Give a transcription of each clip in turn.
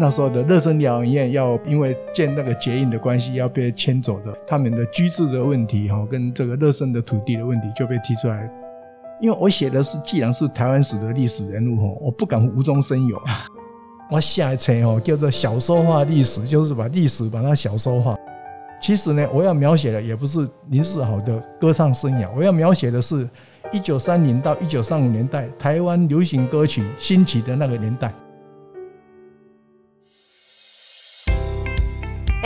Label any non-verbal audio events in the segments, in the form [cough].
那时候的热生疗养院要因为建那个结印的关系要被迁走的，他们的居住的问题哈，跟这个热生的土地的问题就被提出来。因为我写的是，既然是台湾史的历史人物哈，我不敢无中生有，我下一层哦叫做小说化历史，就是把历史把它小说化。其实呢，我要描写的也不是林世豪的歌唱生涯，我要描写的是一九三零到一九三五年代台湾流行歌曲兴起的那个年代。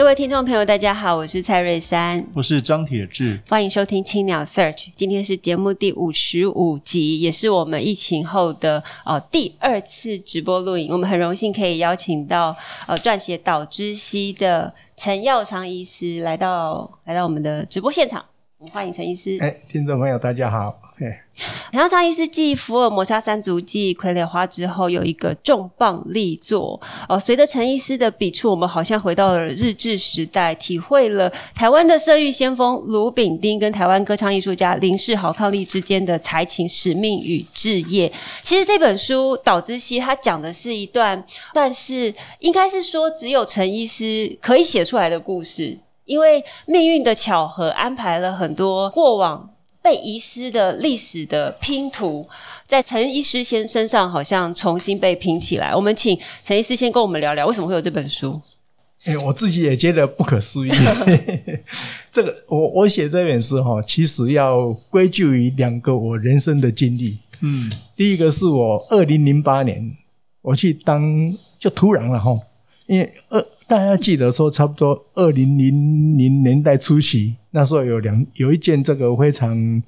各位听众朋友，大家好，我是蔡瑞珊，我是张铁志，欢迎收听青鸟 Search。今天是节目第五十五集，也是我们疫情后的呃第二次直播录影。我们很荣幸可以邀请到呃撰写《岛之西》的陈耀昌医师来到来到我们的直播现场。我们欢迎陈医师。哎，听众朋友，大家好。陈耀昌医师继《福尔摩沙三足记》《傀儡花》之后，有一个重磅力作哦。随着陈医师的笔触，我们好像回到了日治时代，体会了台湾的社运先锋卢炳丁跟台湾歌唱艺术家林世豪伉俪之间的才情、使命与志业。其实这本书《岛之西》，它讲的是一段，但是应该是说只有陈医师可以写出来的故事，因为命运的巧合安排了很多过往。被遗失的历史的拼图，在陈医师先身上好像重新被拼起来。我们请陈医师先跟我们聊聊，为什么会有这本书？哎、欸，我自己也觉得不可思议。[laughs] 这个，我我写这本书哈，其实要归咎于两个我人生的经历。嗯，第一个是我二零零八年我去当，就突然了哈，因为二。大家记得说，差不多二零零零年代初期，那时候有两有一件这个非常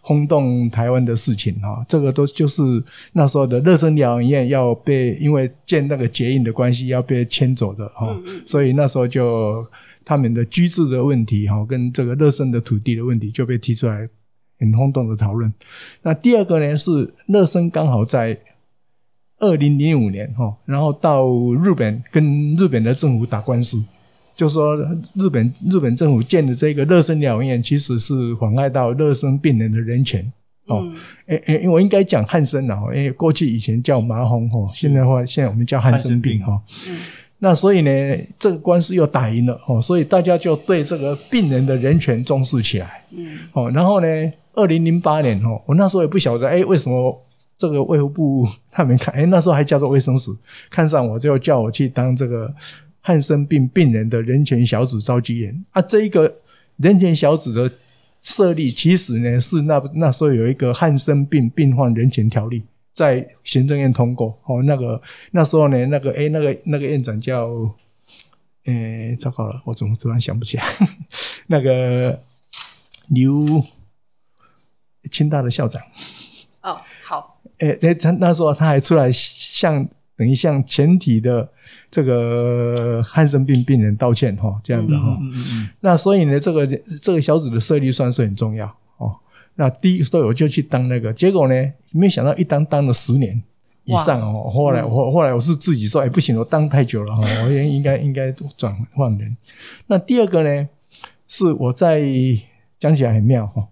轰动台湾的事情哈，这个都就是那时候的热生疗养院要被因为建那个结印的关系要被迁走的哈，所以那时候就他们的居住的问题哈，跟这个热生的土地的问题就被提出来，很轰动的讨论。那第二个呢是热生刚好在。二零零五年，哈，然后到日本跟日本的政府打官司，就说日本日本政府建的这个热身疗养院其实是妨碍到热身病人的人权，哦、嗯，诶诶，因为我应该讲汉生了，因为过去以前叫麻风，哈，现在话现在我们叫汉生病，哈，嗯，那所以呢，这个官司又打赢了，哦，所以大家就对这个病人的人权重视起来，嗯，哦，然后呢，二零零八年，哦，我那时候也不晓得，诶，为什么？这个卫福部他们看，诶，那时候还叫做卫生署，看上我就叫我去当这个汉生病病人的人权小组召集人啊。这一个人权小组的设立，其实呢是那那时候有一个汉生病病患人权条例在行政院通过哦。那个那时候呢，那个诶，那个那个院长叫，诶，糟糕了，我怎么突然想不起来？[laughs] 那个刘清大的校长。哦，好。诶诶，他那时候他还出来向等于向全体的这个汉生病病人道歉哈，这样的哈。嗯嗯嗯。那所以呢，这个这个小组的设立算是很重要哦。那第一个时候我就去当那个，结果呢，没想到一当当了十年以上哦。后来我后来我是自己说，哎，不行，我当太久了哈，我应应该应该转换人。那第二个呢，是我在讲起来很妙哈，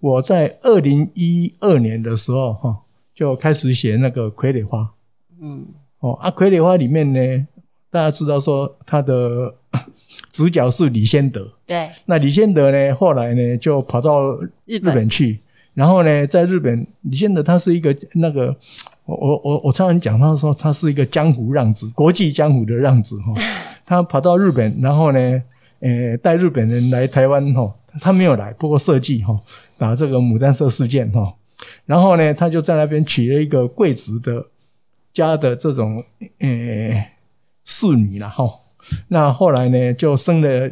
我在二零一二年的时候哈。就开始写那个傀儡花，嗯，哦啊，傀儡花里面呢，大家知道说他的 [laughs] 主角是李先德，对，那李先德呢，后来呢就跑到日本。去，然后呢，在日本，李先德他是一个那个，我我我我常常讲，他说他是一个江湖浪子，国际江湖的浪子哈，[laughs] 他跑到日本，然后呢，呃，带日本人来台湾哈，他没有来，不过设计哈，打这个牡丹社事件哈。然后呢，他就在那边娶了一个贵族的家的这种呃侍女了哈。那后来呢，就生了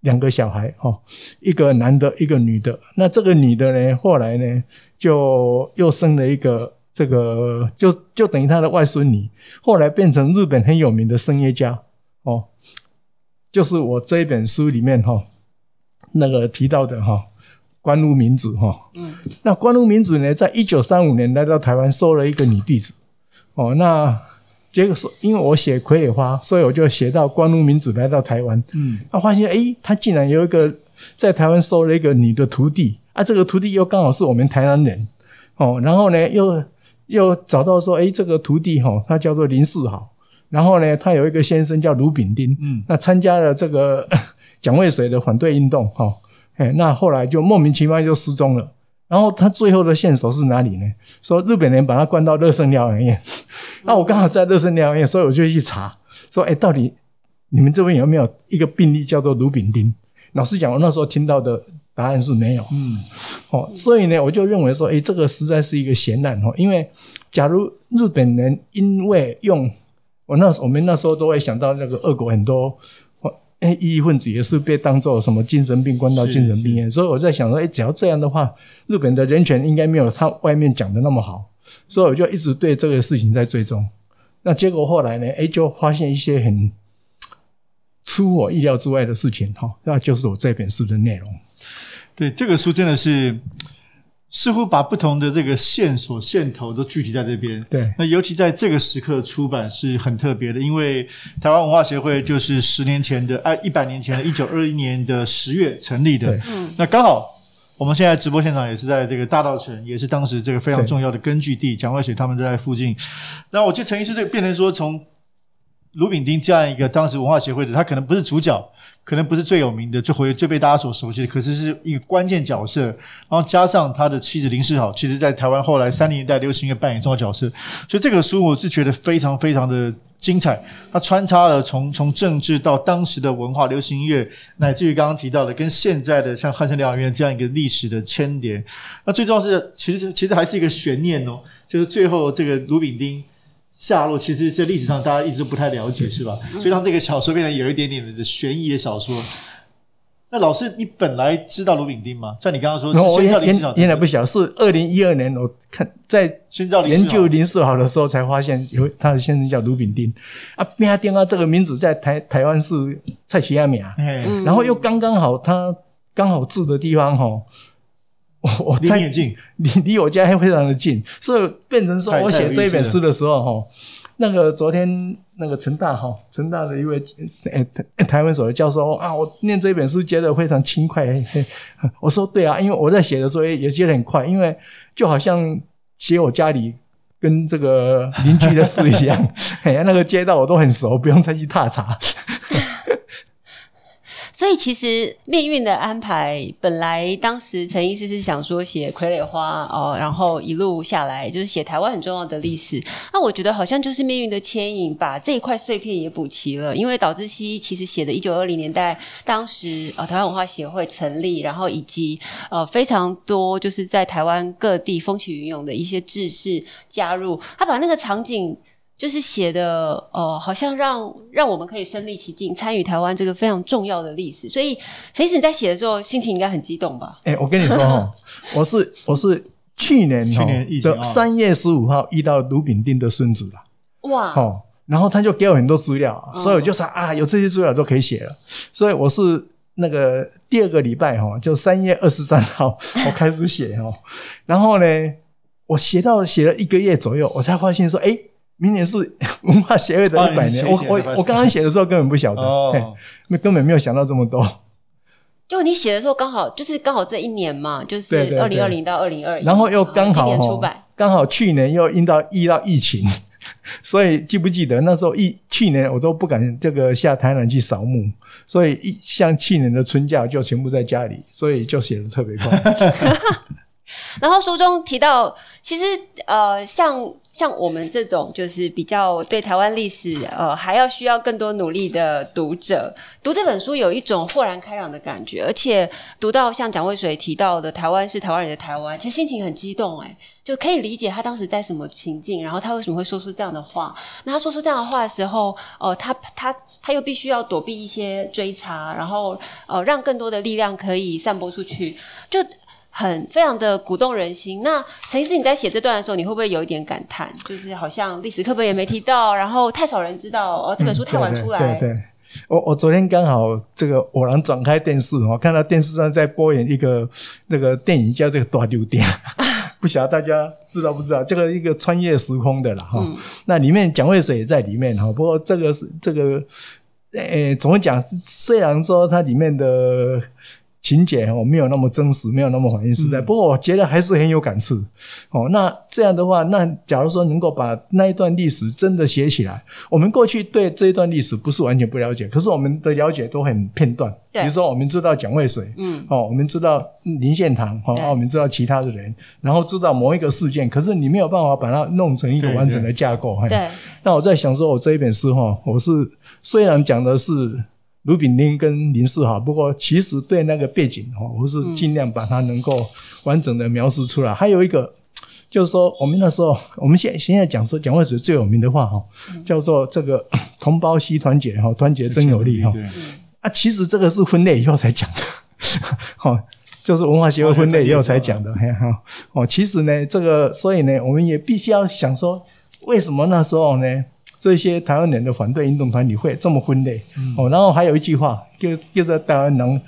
两个小孩哈，一个男的，一个女的。那这个女的呢，后来呢，就又生了一个这个就就等于他的外孙女，后来变成日本很有名的声乐家哦，就是我这一本书里面哈、哦、那个提到的哈、哦、关屋明子哈，哦、嗯，那关屋明子呢，在一九三五年来到台湾收了一个女弟子。哦，那结果是因为我写《傀儡花》，所以我就写到关屋明子来到台湾，嗯，他发现诶，他竟然有一个在台湾收了一个女的徒弟。啊，这个徒弟又刚好是我们台湾人。哦，然后呢又。又找到说，诶，这个徒弟哈，他叫做林世豪，然后呢，他有一个先生叫卢炳丁，嗯，那参加了这个 [coughs] 蒋渭水的反对运动，哈，诶，那后来就莫名其妙就失踪了。然后他最后的线索是哪里呢？说日本人把他关到热身疗养院，[laughs] 那我刚好在热身疗养院，所以我就去查，说，哎，到底你们这边有没有一个病例叫做卢炳丁？老实讲，我那时候听到的。答案是没有，嗯，哦，所以呢，我就认为说，哎，这个实在是一个悬案哦，因为假如日本人因为用我那时我们那时候都会想到那个俄国很多诶异议分子也是被当做什么精神病关到精神病院，所以我在想说，诶，只要这样的话，日本的人权应该没有他外面讲的那么好，所以我就一直对这个事情在追踪。那结果后来呢，诶，就发现一些很出我意料之外的事情哈，那就是我这本书的内容。对，这个书真的是似乎把不同的这个线索线头都聚集在这边。对，那尤其在这个时刻出版是很特别的，因为台湾文化协会就是十年前的哎，一百年前的一九二一年的十月成立的。对，嗯，那刚好我们现在直播现场也是在这个大道城，也是当时这个非常重要的根据地，蒋渭水他们都在附近。那我记得陈医师这个变成说，从卢炳丁这样一个当时文化协会的，他可能不是主角。可能不是最有名的，最回最被大家所熟悉的，可是是一个关键角色。然后加上他的妻子林世豪，其实在台湾后来三零年代流行乐扮演重要角色。所以这个书我是觉得非常非常的精彩。它穿插了从从政治到当时的文化、流行音乐，乃至于刚刚提到的跟现在的像汉声疗养院这样一个历史的牵连。那最重要是，其实其实还是一个悬念哦，就是最后这个卢炳丁。下落其实，在历史上大家一直不太了解，是吧？所以让这个小说变得有一点点的悬疑的小说。那老师，你本来知道卢炳丁吗？像你刚刚说，是先知道林世豪，原来不晓得，是二零一二年我看在研究林世豪的时候才发现有他的先生叫卢炳丁啊。炳丁啊，这个名字在台台湾是蔡奇亚米啊，然后又刚刚好他刚好住的地方哈。我我离你近，[laughs] 离离我家还非常的近，所以变成说我写这一本书的时候哈，那个昨天那个成大哈成大的一位诶台湾所的教授啊，我念这一本书觉得非常轻快。[laughs] 我说对啊，因为我在写的时候也也觉得很快，因为就好像写我家里跟这个邻居的事一样，[laughs] 哎呀，那个街道我都很熟，不用再去踏查。所以其实命运的安排，本来当时陈医师是想说写《傀儡花》哦，然后一路下来就是写台湾很重要的历史。那我觉得好像就是命运的牵引，把这一块碎片也补齐了。因为岛知熙其实写的1920年代，当时呃台湾文化协会成立，然后以及呃非常多就是在台湾各地风起云涌的一些志士加入，他把那个场景。就是写的，呃，好像让让我们可以身临其境，参与台湾这个非常重要的历史。所以，其实你在写的时候，心情应该很激动吧？哎、欸，我跟你说哈，我是我是去年去年的三月十五号遇到卢炳丁的孙子了。哇！哦，然后他就给我很多资料，所以我就说、嗯、啊，有这些资料都可以写了。所以我是那个第二个礼拜哈，就三月二十三号我开始写哦，然后呢，我写到写了一个月左右，我才发现说，哎、欸。明年是 [laughs] 文化协会的一百年，我我我刚刚写的时候根本不晓得，哦，根本没有想到这么多。就你写的时候刚好就是刚好这一年嘛，就是二零二零到二零二一，然后又刚好出版，刚好去年又因到遇到疫情，[laughs] 所以记不记得那时候疫去年我都不敢这个下台南去扫墓，所以一像去年的春假就全部在家里，所以就写的特别快。[laughs] 然后书中提到，其实呃像。像我们这种就是比较对台湾历史呃还要需要更多努力的读者，读这本书有一种豁然开朗的感觉，而且读到像蒋渭水提到的“台湾是台湾人的台湾”，其实心情很激动诶，就可以理解他当时在什么情境，然后他为什么会说出这样的话。那他说出这样的话的时候，呃，他他他又必须要躲避一些追查，然后呃让更多的力量可以散播出去，就。很非常的鼓动人心。那陈医师，你在写这段的时候，你会不会有一点感叹？就是好像历史课本也没提到，然后太少人知道哦，这本书太晚出来。嗯、对，对，对对，我我昨天刚好这个偶然转开电视，我看到电视上在播演一个那个电影叫这个大丢店。[laughs] 不晓得大家知道不知道这个一个穿越时空的了哈，嗯、那里面蒋渭水也在里面哈。不过这个是这个，诶，怎么讲？虽然说它里面的。情节哦，没有那么真实，没有那么反映时代。嗯、不过我觉得还是很有感触哦。那这样的话，那假如说能够把那一段历史真的写起来，我们过去对这一段历史不是完全不了解，可是我们的了解都很片段。对比如说，我们知道蒋渭水，嗯，哦，我们知道林献堂，哦，我们知道其他的人，然后知道某一个事件，可是你没有办法把它弄成一个完整的架构。对。那我在想说，我这一本书哈，我是虽然讲的是。卢炳麟跟林世豪，不过其实对那个背景哈，我是尽量把它能够完整的描述出来。嗯、还有一个就是说，我们那时候，我们现现在讲说蒋渭水最有名的话哈，叫做这个 [coughs] 同胞须团结哈，团结真有力哈。啊，其实这个是分类以后才讲的，哈，[laughs] 就是文化协会分类以后才讲的。哈，哦，其实呢，这个所以呢，我们也必须要想说，为什么那时候呢？这些台湾人的反对运动团体会这么分类、嗯、哦，然后还有一句话，就就是台湾人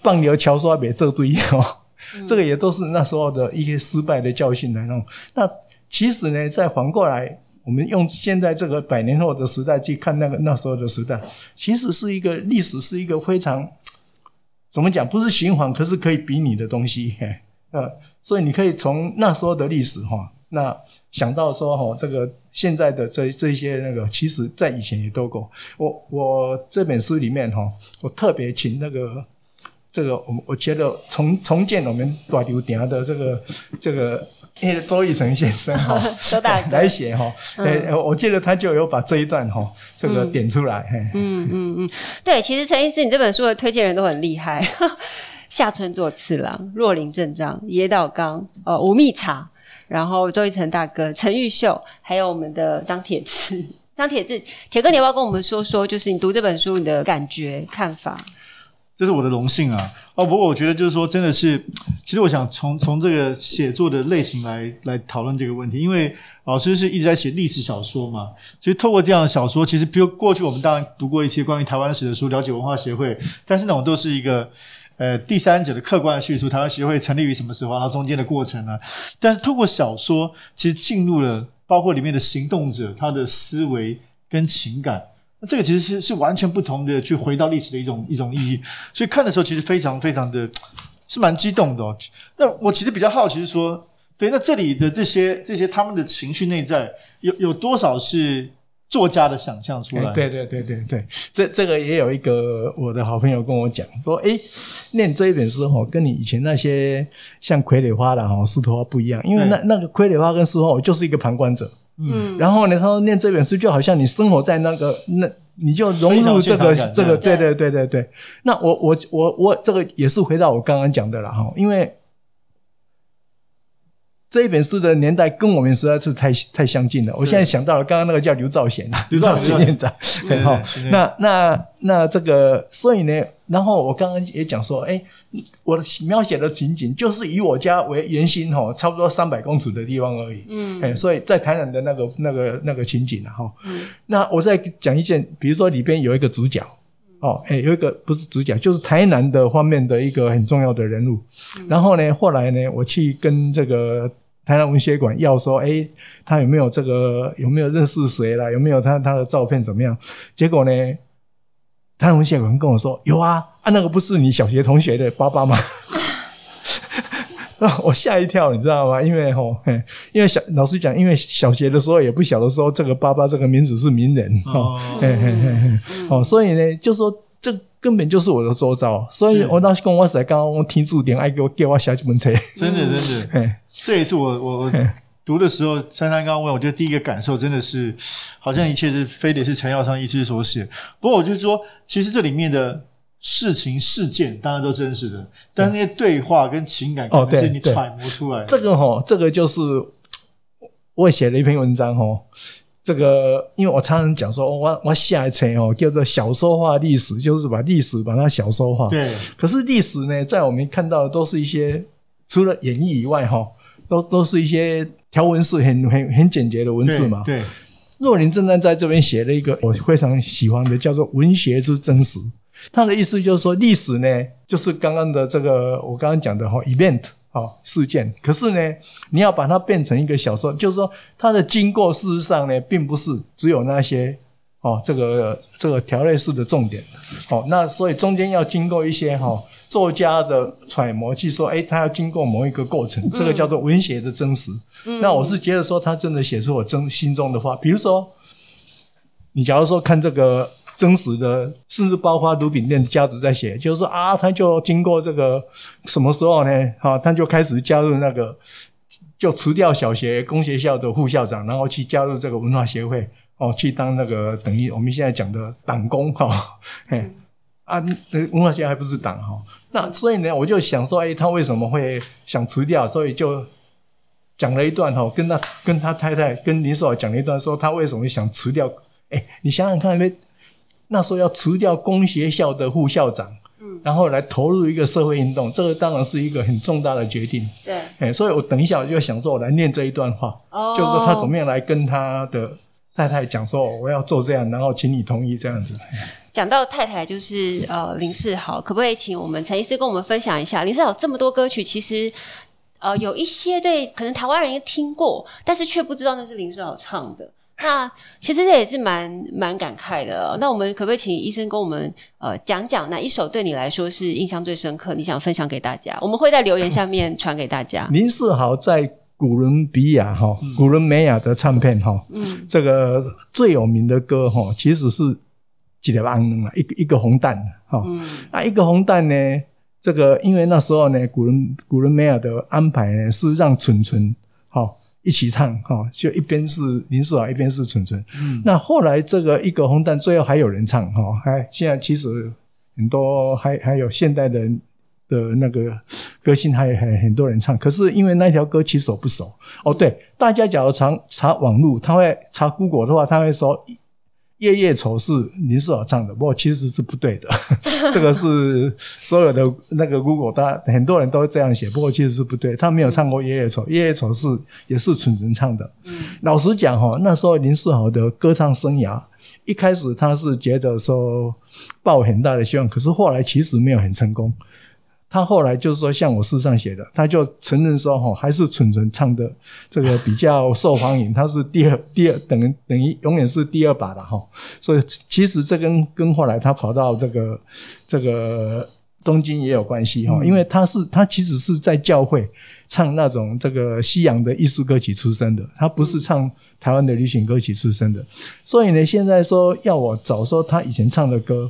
放牛桥刷别这堆 [laughs] 哦，嗯、这个也都是那时候的一些失败的教训来弄。那其实呢，再反过来，我们用现在这个百年后的时代去看那个那时候的时代，其实是一个历史，是一个非常怎么讲？不是循环，可是可以比拟的东西。嘿，呃，所以你可以从那时候的历史哈。那想到说哈，这个现在的这这些那个，其实在以前也都够。我我这本书里面哈，我特别请那个这个我我觉得重重建我们大丢店的这个这个周以成先生哈，[laughs] 周大哥来写哈。诶，我记得他就有把这一段哈这个点出来。嗯嗯嗯，对，其实陈医师，你这本书的推荐人都很厉害，[laughs] 夏村作次郎、若林正章、野岛刚、呃吴密察。然后周奕成大哥、陈玉秀，还有我们的张铁志、[laughs] 张铁志铁哥，你要不要跟我们说说，就是你读这本书你的感觉、看法？这是我的荣幸啊！哦，不过我觉得就是说，真的是，其实我想从从这个写作的类型来来讨论这个问题，因为老师是一直在写历史小说嘛，其实透过这样的小说，其实比如过去我们当然读过一些关于台湾史的书，了解文化协会，但是那种都是一个。呃，第三者的客观的叙述，台湾协会成立于什么时候，然后中间的过程呢？但是透过小说，其实进入了包括里面的行动者他的思维跟情感，那这个其实是是完全不同的，去回到历史的一种一种意义。所以看的时候，其实非常非常的，是蛮激动的哦。那我其实比较好奇是说，对，那这里的这些这些他们的情绪内在，有有多少是？作家的想象出来，对对对对对，这这个也有一个我的好朋友跟我讲说，诶，念这一本书哦，跟你以前那些像傀儡花啦哈、司徒华不一样，因为那那个傀儡花跟司徒华，我就是一个旁观者，嗯，然后呢，他说念这本书就好像你生活在那个那，你就融入这个这个，对对对。对对，那我我我我这个也是回到我刚刚讲的了哈，因为。这一本书的年代跟我们实在是太太相近了。我现在想到了，刚刚那个叫刘兆贤，刘兆贤院长。好，那那那这个，所以呢，然后我刚刚也讲说，哎，我描写的情景就是以我家为圆心哈，差不多三百公尺的地方而已。嗯，哎，所以在台南的那个那个那个情景哈。嗯。那我再讲一件，比如说里边有一个主角，哦，哎，有一个不是主角，就是台南的方面的一个很重要的人物。然后呢，后来呢，我去跟这个。台南文学馆要说，哎、欸，他有没有这个？有没有认识谁啦？有没有他他的照片怎么样？结果呢，台南文学馆跟我说有啊，啊，那个不是你小学同学的爸爸吗？[laughs] 我吓一跳，你知道吗？因为吼，因为小老师讲，因为小学的时候也不晓得说这个爸爸这个名字是名人哦，嘿嘿嘿哦，所以呢，就说这根本就是我的周遭，所以我当时跟我说，刚刚我听注点，爱给我给我写几本册，真的真的，这也是我我我 [laughs] 读的时候，珊珊刚刚问，我觉得第一个感受真的是，好像一切是非得是陈耀昌医师所写。不过我就说，其实这里面的事情事件当然都真实的，但那些对话跟情感，可能是你揣摩出来的。这个哈，这个就是我写了一篇文章哈。这个因为我常常讲说，我我下一层哦叫做小说化历史，就是把历史把它小说化。对。可是历史呢，在我们看到的都是一些。除了演绎以外，哈，都都是一些条文式很很很简洁的文字嘛。对。若林正在在这边写了一个我非常喜欢的，叫做“文学之真实”。他的意思就是说，历史呢，就是刚刚的这个我刚刚讲的哈，event 哈事件。可是呢，你要把它变成一个小说，就是说它的经过，事实上呢，并不是只有那些哦，这个这个条列式的重点。哦，那所以中间要经过一些哈。作家的揣摩去说，哎，他要经过某一个过程，这个叫做文学的真实。嗯、那我是觉得说，他真的写出我真心中的话。比如说，你假如说看这个真实的，甚至包括卢炳店的家族在写，就是说啊，他就经过这个什么时候呢？哈，他就开始加入那个，就辞掉小学工学校的副校长，然后去加入这个文化协会，哦，去当那个等于我们现在讲的党工，哈，嘿。啊，文化协会还不是党哈，那所以呢，我就想说，哎，他为什么会想辞掉？所以就讲了一段哈，跟他跟他太太跟林书豪讲了一段，说他为什么想辞掉？哎，你想想看，那那时候要辞掉工学校的副校长，嗯，然后来投入一个社会运动，这个当然是一个很重大的决定。对，哎，所以我等一下我就想说，我来念这一段话，哦，就是说他怎么样来跟他的太太讲说，我要做这样，然后请你同意这样子。讲到太太就是呃林世豪，可不可以请我们陈医师跟我们分享一下林世豪这么多歌曲，其实呃有一些对可能台湾人也听过，但是却不知道那是林世豪唱的。那其实这也是蛮蛮感慨的哦。那我们可不可以请医生跟我们呃讲讲哪一首对你来说是印象最深刻？你想分享给大家？我们会在留言下面传给大家。林世豪在古伦比亚哈，古伦美亚的唱片哈，嗯，这个最有名的歌哈，其实是。几条安啊，一个一个红蛋，哈、嗯，啊，一个红蛋呢，这个因为那时候呢，古伦古伦美尔的安排呢是让纯纯哈一起唱哈，就一边是林世豪，一边是纯纯。嗯，那后来这个一个红蛋最后还有人唱哈，还现在其实很多还还有现代的的那个歌星还还很多人唱，可是因为那条歌其实我不熟哦。对，大家假如查查网络，他会查 Google 的话，他会说。夜夜愁是林世豪唱的，不过其实是不对的。[laughs] 这个是所有的那个 Google，大家很多人都这样写，不过其实是不对。他没有唱过夜夜愁，夜夜愁是也是纯纯唱的。嗯，老实讲哈，那时候林世豪的歌唱生涯，一开始他是觉得说抱很大的希望，可是后来其实没有很成功。他后来就是说，像我书上写的，他就承认说，哈，还是纯纯唱的这个比较受欢迎，他是第二，第二等于等于永远是第二把的哈。所以其实这跟跟后来他跑到这个这个东京也有关系哈，因为他是他其实是在教会唱那种这个西洋的艺术歌曲出身的，他不是唱台湾的流行歌曲出身的。所以呢，现在说要我找说他以前唱的歌，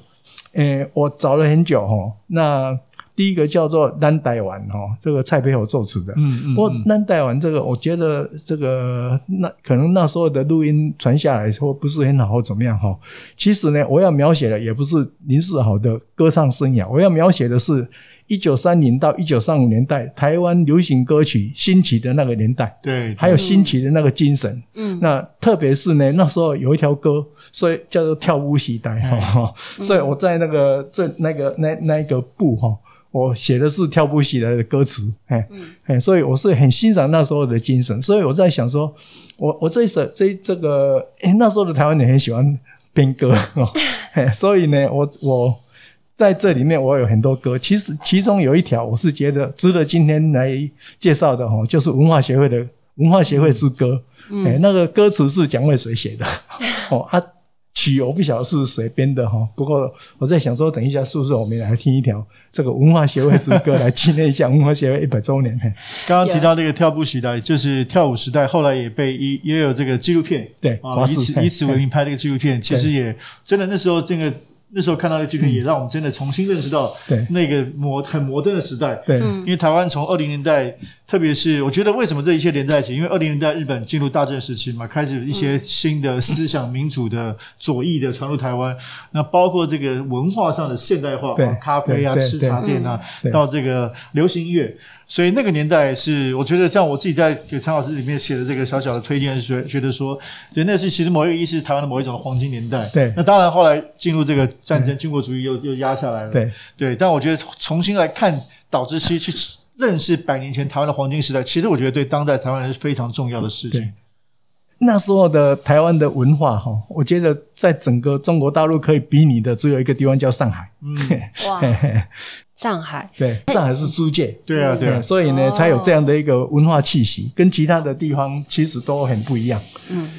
诶，我找了很久哈，那。第一个叫做《南台湾》哈，这个蔡培火作词的。嗯嗯。不过《南台湾》这个，我觉得这个那可能那时候的录音传下来说不是很好，或怎么样哈。其实呢，我要描写的也不是林世豪的歌唱生涯，我要描写的是一九三零到一九三五年代台湾流行歌曲兴起的那个年代。对。还有兴起的那个精神。嗯。那特别是呢，那时候有一条歌，所以叫做跳舞时代哈。所以我在那个这那个那那一个部哈。我写的是跳不起来的歌词，哎，哎，所以我是很欣赏那时候的精神，所以我在想说，我我这一首这这个，哎，那时候的台湾人很喜欢编歌哦，[laughs] 哎，所以呢，我我在这里面我有很多歌，其实其中有一条我是觉得值得今天来介绍的哈，就是文化协会的文化协会之歌，哎，那个歌词是蒋渭水写的，[laughs] 哦啊。曲我不晓得是谁编的哈，不过我在想说，等一下是不是我们来听一条这个文化协会之歌来纪念一下文化协会一百周年？刚刚提到那个跳步时代，就是跳舞时代，后来也被也也有这个纪录片，对啊，以此以此为名拍这个纪录片，其实也真的那时候这个。那时候看到的纪录片，也让我们真的重新认识到，那个摩很摩登的时代。对，因为台湾从二零年代，特别是我觉得为什么这一切连在一起？因为二零年代日本进入大正时期嘛，开始一些新的思想、民主的左翼的传入台湾。那包括这个文化上的现代化，咖啡啊、吃茶店啊，到这个流行音乐。所以那个年代是，我觉得像我自己在给陈老师里面写的这个小小的推荐，是觉得说，对，那是其实某一个意义是台湾的某一种黄金年代。对，那当然后来进入这个战争，军国主义又又压下来了。对对，但我觉得重新来看岛之西去认识百年前台湾的黄金时代，其实我觉得对当代台湾人是非常重要的事情。那时候的台湾的文化哈，我觉得在整个中国大陆可以比拟的只有一个地方叫上海。嗯，[laughs] 哇，上海，对，上海是租界，对啊，对啊，[laughs] 所以呢，才有这样的一个文化气息，跟其他的地方其实都很不一样。嗯，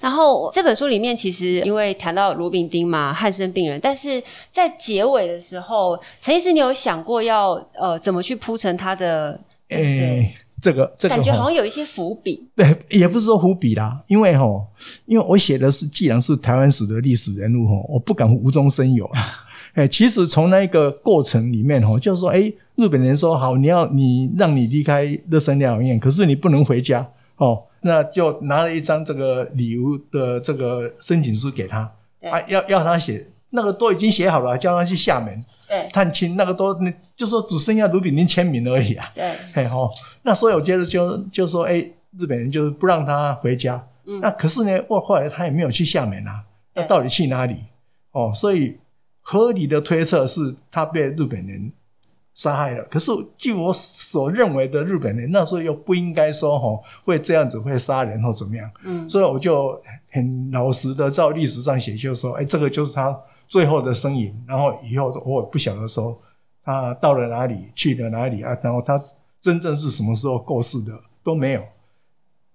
然后这本书里面其实因为谈到罗炳丁嘛，汉生病人，但是在结尾的时候，陈医师，你有想过要呃怎么去铺陈他的？诶、欸。这个这个感觉好像有一些伏笔，对，也不是说伏笔啦，因为吼，因为我写的是既然是台湾史的历史人物吼，我不敢无中生有啊。[laughs] 哎，其实从那个过程里面吼，就是说，哎，日本人说好，你要你让你离开热身疗养院，可是你不能回家哦，那就拿了一张这个旅游的这个申请书给他，啊，要要他写，那个都已经写好了，叫他去厦门。对，探亲那个都，那就说只剩下卢炳林签名而已啊。对，嘿吼，那所以我觉得就就说，哎、欸，日本人就是不让他回家。嗯，那可是呢，我后来他也没有去厦门啊，那到底去哪里？哦，所以合理的推测是他被日本人杀害了。可是据我所认为的日本人那时候又不应该说吼会这样子会杀人或怎么样。嗯，所以我就很老实的照历史上写，就说，哎、欸，这个就是他。最后的身影，然后以后我也不晓得说他到了哪里，去了哪里啊，然后他真正是什么时候过世的都没有。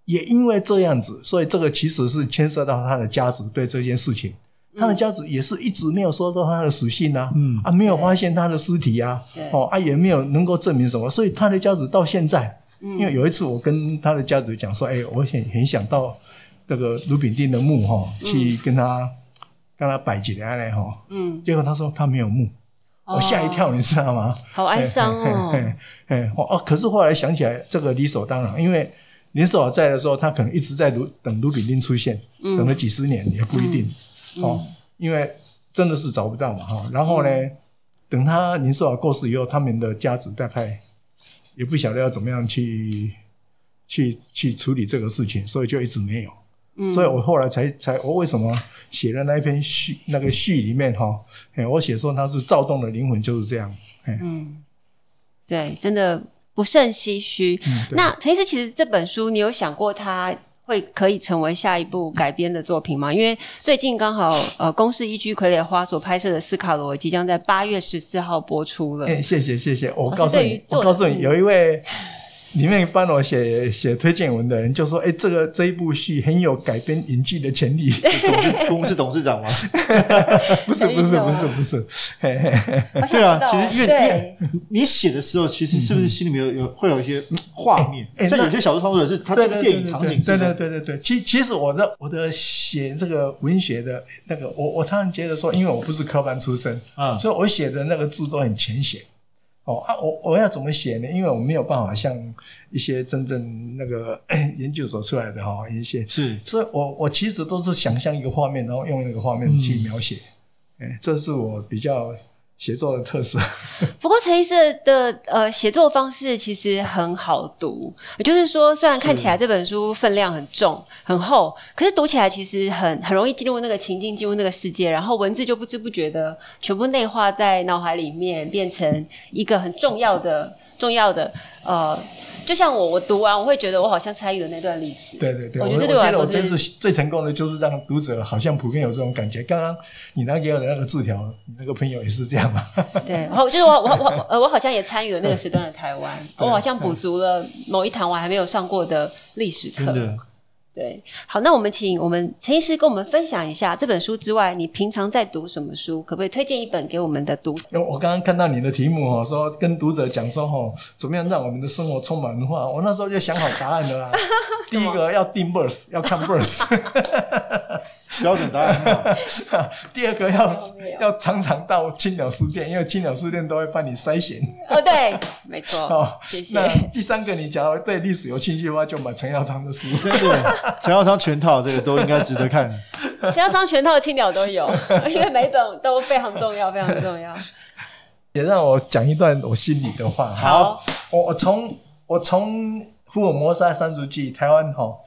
也因为这样子，所以这个其实是牵涉到他的家族对这件事情，他的家族也是一直没有收到他的死讯啊，嗯。啊，没有发现他的尸体啊，哦啊，也没有能够证明什么，所以他的家族到现在，因为有一次我跟他的家族讲说，哎，我很很想到那个卢炳丁的墓哈，去跟他。跟他摆起来嘞哈，嗯，结果他说他没有墓，我吓一跳，你知道吗？好哀伤哦，哎，哦，可是后来想起来，这个理所当然，因为林书豪在的时候，他可能一直在卢等卢炳丁出现，等了几十年也不一定哦，因为真的是找不到嘛哈。然后呢，等他林书豪过世以后，他们的家族大概也不晓得要怎么样去去去处理这个事情，所以就一直没有。嗯、所以我后来才才我为什么写了那一篇序那个序里面哈，我写说他是躁动的灵魂就是这样。嗯，对，真的不胜唏嘘。嗯、那陈医师，其实这本书你有想过他会可以成为下一部改编的作品吗？因为最近刚好呃，公视一居傀儡花所拍摄的《斯卡罗》即将在八月十四号播出了。哎，谢谢谢谢，我告诉你，我告诉你，有一位。里面帮我写写推荐文的人就说：“哎，这个这一部戏很有改编影剧的潜力。[laughs] ”公司董事长吗？[laughs] 不是不是不是不是。对啊，其实因为你写的时候，其实是不是心里面有有会有一些画面？像有些小说创作者是他这个电影场景，对对对对对。其其实我的我的写这个文学的那个，我我常常觉得说，因为我不是科班出身啊，所以我写的那个字都很浅显。哦啊，我我要怎么写呢？因为我没有办法像一些真正那个 [clears throat] 研究所出来的哈一些是，所以我我其实都是想象一个画面，然后用那个画面去描写，哎、嗯，这是我比较。写作的特色。[laughs] 不过陈医师的呃写作方式其实很好读，也就是说，虽然看起来这本书分量很重很厚，可是读起来其实很很容易进入那个情境，进入那个世界，然后文字就不知不觉的全部内化在脑海里面，变成一个很重要的重要的呃。就像我，我读完我会觉得我好像参与了那段历史。对对对，我觉得这对我来说是最成功的，就是让读者好像普遍有这种感觉。刚刚你拿给我的那个字条，你那个朋友也是这样吗？[laughs] 对，然后就是我我我呃，我好像也参与了那个时段的台湾，[laughs] 我好像补足了某一堂我还没有上过的历史课。对，好，那我们请我们陈医师跟我们分享一下这本书之外，你平常在读什么书？可不可以推荐一本给我们的读？因为我刚刚看到你的题目哦，说跟读者讲说哦，怎么样让我们的生活充满文化？我那时候就想好答案了啦。[laughs] 第一个要定 birth，要看 Verse。[laughs] 标准答案。第二个要 [laughs] 要常常到青鸟书店，因为青鸟书店都会帮你筛选。哦，对，没错。[laughs] 哦，谢谢。第三个，你假如对历史有兴趣的话，就买陈耀昌的书。对 [laughs] 对，陈耀昌全套这个都应该值得看。陈耀昌全套的青鸟都有，因为每一本都非常重要，非常重要。也让我讲一段我心里的话。好，我我从我从福尔摩沙三足记台湾哈。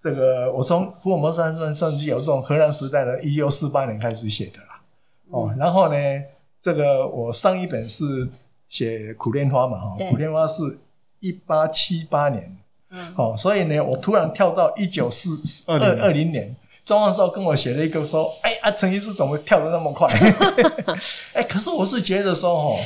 这个我从福尔摩沙山上去，有这种荷兰时代的一六四八年开始写的啦。哦，然后呢，这个我上一本是写苦莲花嘛，哈，苦莲花是一八七八年，嗯，好，所以呢，我突然跳到一九四二二零年，庄教授跟我写了一个说，哎啊，陈医师怎么跳的那么快？[laughs] 哎，可是我是觉得说，哈，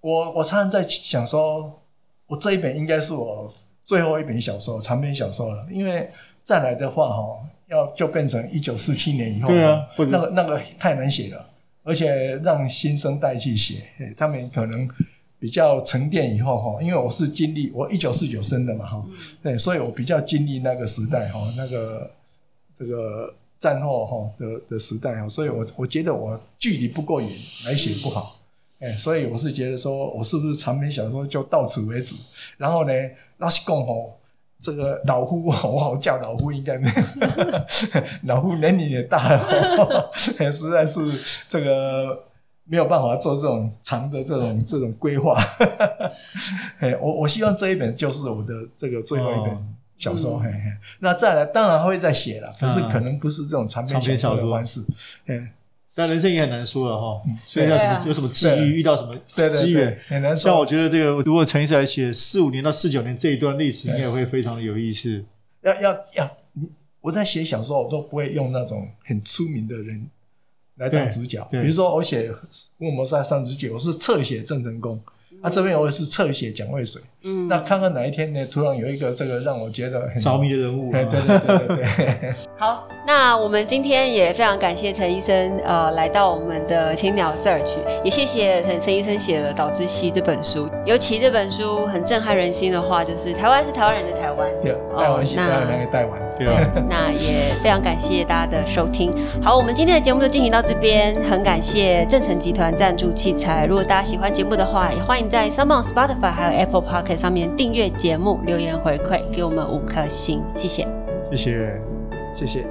我我常常在想说，我这一本应该是我最后一本小说，长篇小说了，因为再来的话，哈，要就变成一九四七年以后，对啊，那个那个太难写了，而且让新生代去写，他们可能。比较沉淀以后哈，因为我是经历我一九四九生的嘛哈，对，所以我比较经历那个时代哈，那个这个战后哈的的时代哈，所以我我觉得我距离不够远来写不好，哎，所以我是觉得说我是不是长篇小说就到此为止，然后呢，老实讲吼，这个老夫我好叫老夫应该没有，[laughs] 老夫年龄也大了，[laughs] 实在是这个。没有办法做这种长的这种这种规划，[laughs] 嘿，我我希望这一本就是我的这个最后一本小说，哦、嘿嘿。那再来，当然会再写了，可是可能不是这种长篇小说的方式，嗯。但人生也很难说了哈，所以要什么有什么机遇，遇到什么机缘，很难说。像我觉得这个，如果陈医师来写四五年到四九年这一段历史，你也会非常的有意思。要要要，我在写小说，我都不会用那种很出名的人。来当主角，比如说我写《福尔摩沙三十九》，我是侧写郑成功，那、这边我也是侧写蒋渭水。嗯，那看看哪一天呢？突然有一个这个让我觉得很着迷的人物。对对对对对，对。[laughs] [laughs] 好，那我们今天也非常感谢陈医生，呃，来到我们的青鸟 Search，也谢谢陈陈医生写了《岛之息》这本书。尤其这本书很震撼人心的话，就是台湾是台湾人的台湾。对，台湾是台湾人的台湾。对啊，[laughs] 那也非常感谢大家的收听。好，我们今天的节目就进行到这边，很感谢正成集团赞助器材。如果大家喜欢节目的话，也欢迎在 SoundOn Spotify 还有 Apple Podcast 上面订阅节目，留言回馈给我们五颗星，谢谢，谢谢，谢谢。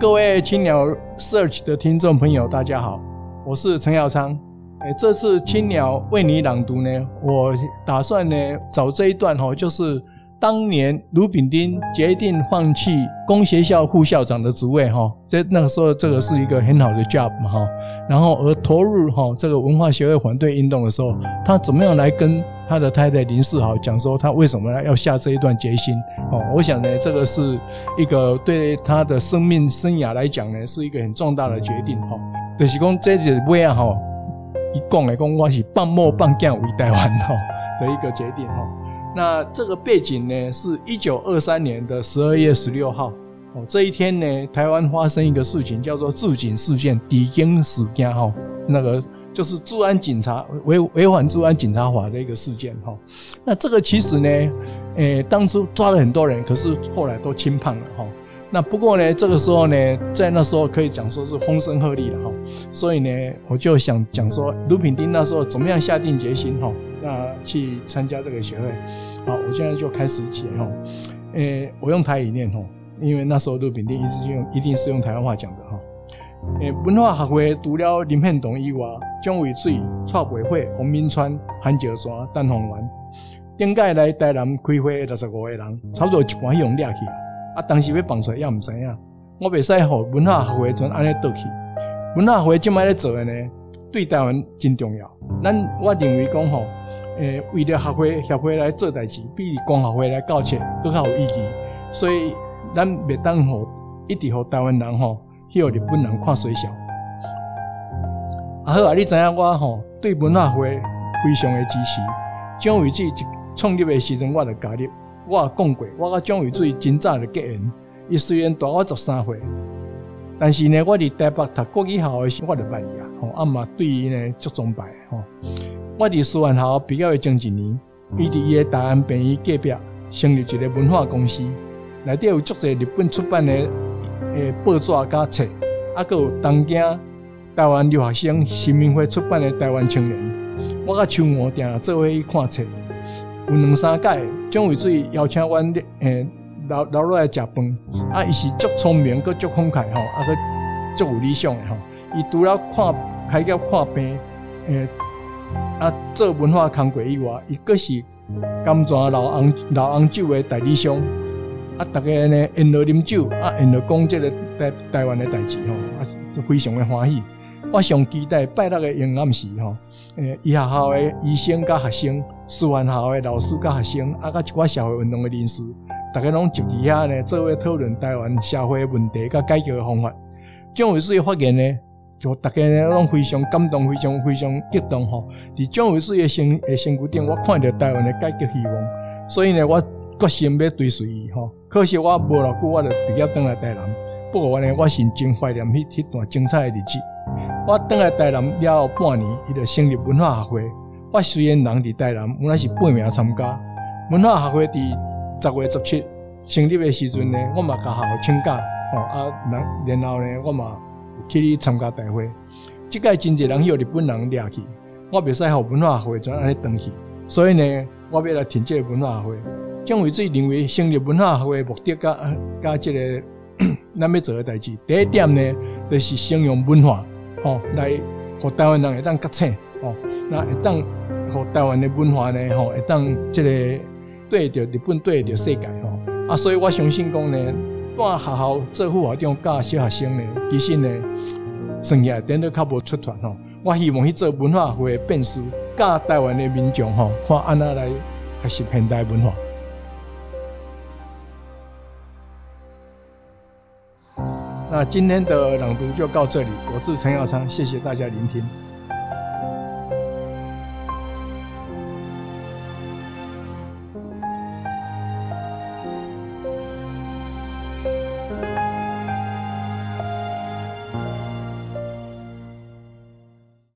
各位青鸟 Search 的听众朋友，大家好，我是陈耀昌。哎，这次青鸟为你朗读呢，我打算呢找这一段哈，就是当年卢炳丁决定放弃工学校副校长的职位哈，在那个时候这个是一个很好的 job 嘛哈，然后而投入哈这个文化协会反对运动的时候，他怎么样来跟他的太太林世豪讲说他为什么要下这一段决心哦？我想呢，这个是一个对他的生命生涯来讲呢，是一个很重大的决定哈。就是讲这是为啊哈。一共来讲，我是放某放囝为台湾哈的一个决定哈。那这个背景呢，是一九二三年的十二月十六号哦。这一天呢，台湾发生一个事情，叫做治警事件、抵警事件哈。那个就是治安警察违违反治安警察法的一个事件哈。那这个其实呢，诶、当初抓了很多人，可是后来都轻判了哈。那不过呢，这个时候呢，在那时候可以讲说是风声鹤唳了哈，所以呢，我就想讲说，卢品丁那时候怎么样下定决心哈，那去参加这个学会。好，我现在就开始写哈，诶，我用台语念哈，因为那时候卢品丁一直用，一定是用台湾话讲的哈。诶，文化学会除了林献堂以外，蒋渭水、蔡培火、王铭传、韩石山、陈逢源，顶届来台南开会六十五个人，差不多一半用掠去。啊，当时要放出来也毋知影，我袂使互文化学会全安尼倒去。文化学会即摆咧做诶呢，对台湾真重要。咱我认为讲吼，诶、欸，为了学会协会来做代志，比公学会来教册更较有意义。所以咱袂当吼，一直互台湾人吼，去互日本人看衰小。啊好啊，你知影我吼对文化会非常的支持。蒋渭水创立诶时阵，我就加入。我也讲过，我甲蒋渭水真早就结缘。伊虽然大我十三岁，但是呢，我伫台北读国语校的时候，我就捌伊啊。吼，啊嘛对伊呢足崇拜。吼，我伫师范校毕业的前一年，伊伫伊的大安病院隔壁成立一个文化公司，内底有足侪日本出版的诶报纸甲册，啊，阁有东京台湾留学生新民会出版的台湾青年。我甲邱模定做伙去看册。有两三届，蒋渭水邀请阮诶留留落来食饭，啊，伊是足聪明，阁足慷慨吼，啊，阁足有理想诶吼。伊除了看开业看病，诶，啊，做文化工作以外，伊阁是甘泉老红老红酒的代理商，啊，逐个呢因着啉酒，啊，因着讲即个台台湾的代志吼，啊，非常的欢喜。我上期待拜六个营暗时吼，诶，医学校的医生甲学生，师范校的老师甲学生，啊，甲一寡社会运动的人士，大家拢集伫遐呢，做伙讨论台湾社会问题甲解决的方法。蒋纬水的发言呢，就大家呢拢非常感动，非常非常激动吼。伫蒋纬水的身诶身躯顶，我看到台湾的改革希望，所以呢，我决心要追随伊吼。可惜我无偌久，我就直接转来台南。不过呢，我是真怀念迄迄段精彩的日子。我转来台南了半年，伊就成立文化学会。我虽然人伫台南，我乃是报名参加文化学会。伫十月十七成立的时阵呢，我嘛甲学校请假。哦啊，然然后呢，我嘛去参加大会。即届真侪人去互日本人掠去，我袂使互文化会转安尼断去。所以呢，我要来挺即个文化学会。蒋纬水认为成立文化学会目的甲甲即个 [coughs] 咱要做诶代志，第一点呢，就是宣扬文化，吼，来互台湾人会当觉醒，吼，那会当互台湾诶文化呢，吼，会当即个对着日本对着世界，吼，啊，所以我相信讲呢。带学校做副校长教小学生呢，其实呢，算起来点都较无出团吼。我希望去做文化会变师，教台湾的民众吼，看安怎来学习现代文化。那今天的朗读就到这里，我是陈耀昌，谢谢大家聆听。